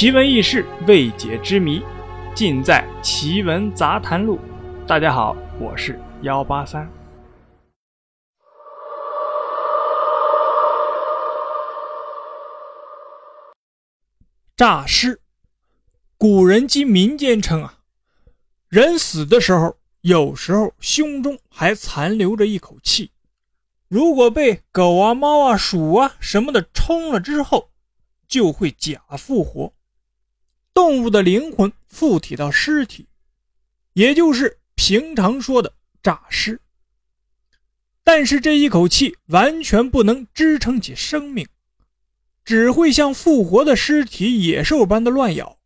奇闻异事、未解之谜，尽在《奇闻杂谈录》。大家好，我是幺八三。诈尸，古人及民间称啊，人死的时候，有时候胸中还残留着一口气，如果被狗啊、猫啊、鼠啊什么的冲了之后，就会假复活。动物的灵魂附体到尸体，也就是平常说的诈尸。但是这一口气完全不能支撑起生命。只会像复活的尸体、野兽般的乱咬，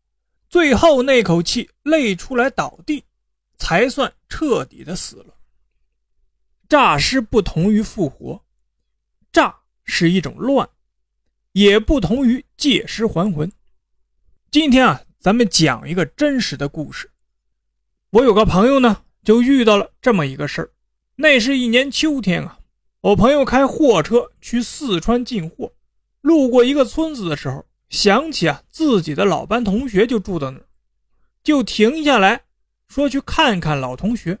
最后那口气累出来倒地，才算彻底的死了。诈尸不同于复活，诈是一种乱，也不同于借尸还魂。今天啊，咱们讲一个真实的故事。我有个朋友呢，就遇到了这么一个事儿。那是一年秋天啊，我朋友开货车去四川进货。路过一个村子的时候，想起啊自己的老班同学就住到那儿，就停下来说去看看老同学。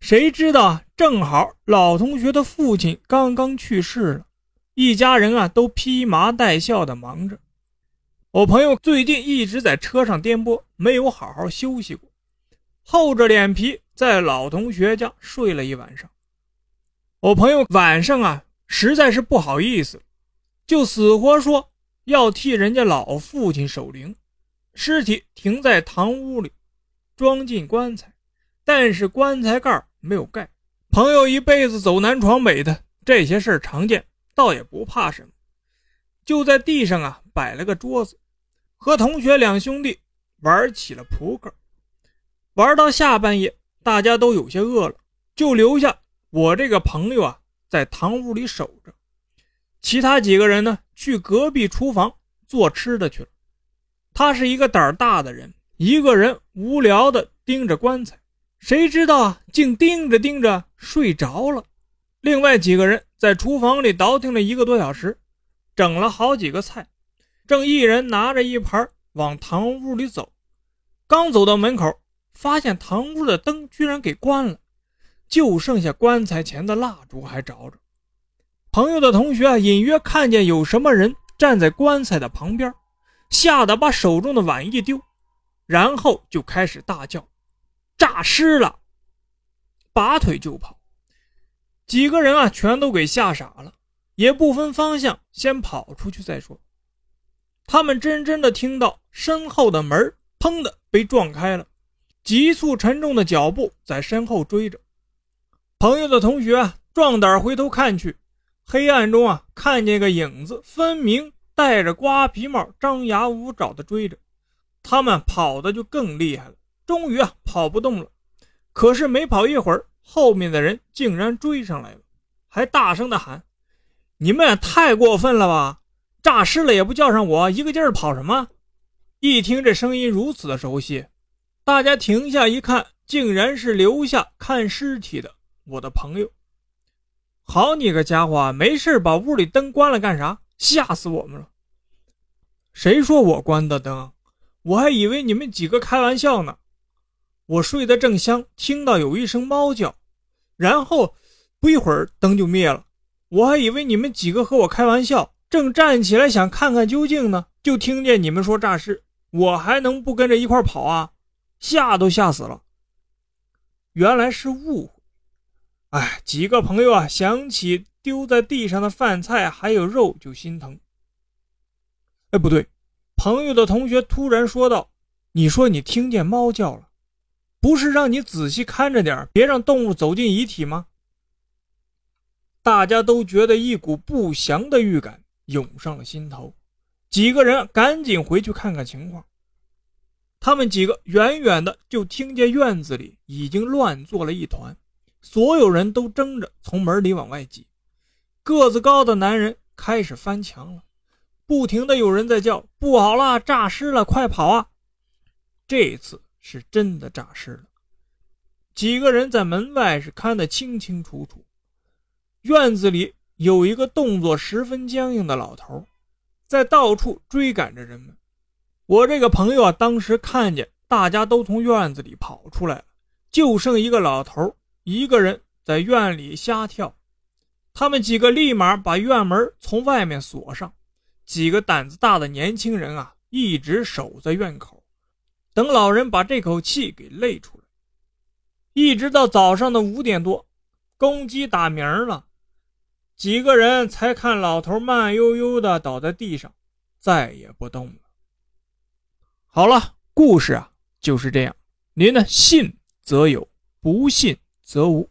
谁知道啊，正好老同学的父亲刚刚去世了，一家人啊都披麻戴孝的忙着。我朋友最近一直在车上颠簸，没有好好休息过，厚着脸皮在老同学家睡了一晚上。我朋友晚上啊实在是不好意思。就死活说要替人家老父亲守灵，尸体停在堂屋里，装进棺材，但是棺材盖没有盖。朋友一辈子走南闯北的，这些事儿常见，倒也不怕什么。就在地上啊摆了个桌子，和同学两兄弟玩起了扑克。玩到下半夜，大家都有些饿了，就留下我这个朋友啊在堂屋里守着。其他几个人呢，去隔壁厨房做吃的去了。他是一个胆大的人，一个人无聊的盯着棺材，谁知道啊，竟盯着盯着睡着了。另外几个人在厨房里倒腾了一个多小时，整了好几个菜，正一人拿着一盘往堂屋里走，刚走到门口，发现堂屋的灯居然给关了，就剩下棺材前的蜡烛还着着。朋友的同学啊，隐约看见有什么人站在棺材的旁边，吓得把手中的碗一丢，然后就开始大叫：“诈尸了！”拔腿就跑。几个人啊，全都给吓傻了，也不分方向，先跑出去再说。他们真真的听到身后的门砰的被撞开了，急促沉重的脚步在身后追着。朋友的同学，壮胆回头看去。黑暗中啊，看见个影子，分明戴着瓜皮帽，张牙舞爪的追着他们，跑的就更厉害了。终于啊，跑不动了。可是没跑一会儿，后面的人竟然追上来了，还大声的喊：“你们也太过分了吧！诈尸了也不叫上我，一个劲儿跑什么？”一听这声音如此的熟悉，大家停下一看，竟然是留下看尸体的我的朋友。好你个家伙，没事把屋里灯关了干啥？吓死我们了！谁说我关的灯？我还以为你们几个开玩笑呢。我睡得正香，听到有一声猫叫，然后不一会儿灯就灭了。我还以为你们几个和我开玩笑，正站起来想看看究竟呢，就听见你们说诈尸，我还能不跟着一块跑啊？吓都吓死了！原来是误会。哎，几个朋友啊，想起丢在地上的饭菜还有肉就心疼。哎，不对，朋友的同学突然说道：“你说你听见猫叫了，不是让你仔细看着点，别让动物走进遗体吗？”大家都觉得一股不祥的预感涌上了心头，几个人赶紧回去看看情况。他们几个远远的就听见院子里已经乱作了一团。所有人都争着从门里往外挤，个子高的男人开始翻墙了，不停的有人在叫：“不好了，诈尸了，快跑啊！”这次是真的诈尸了，几个人在门外是看得清清楚楚。院子里有一个动作十分僵硬的老头，在到处追赶着人们。我这个朋友啊，当时看见大家都从院子里跑出来了，就剩一个老头一个人在院里瞎跳。他们几个立马把院门从外面锁上，几个胆子大的年轻人啊，一直守在院口，等老人把这口气给累出来。一直到早上的五点多，公鸡打鸣了，几个人才看老头慢悠悠的倒在地上，再也不动了。好了，故事啊就是这样。您呢，信则有，不信则无。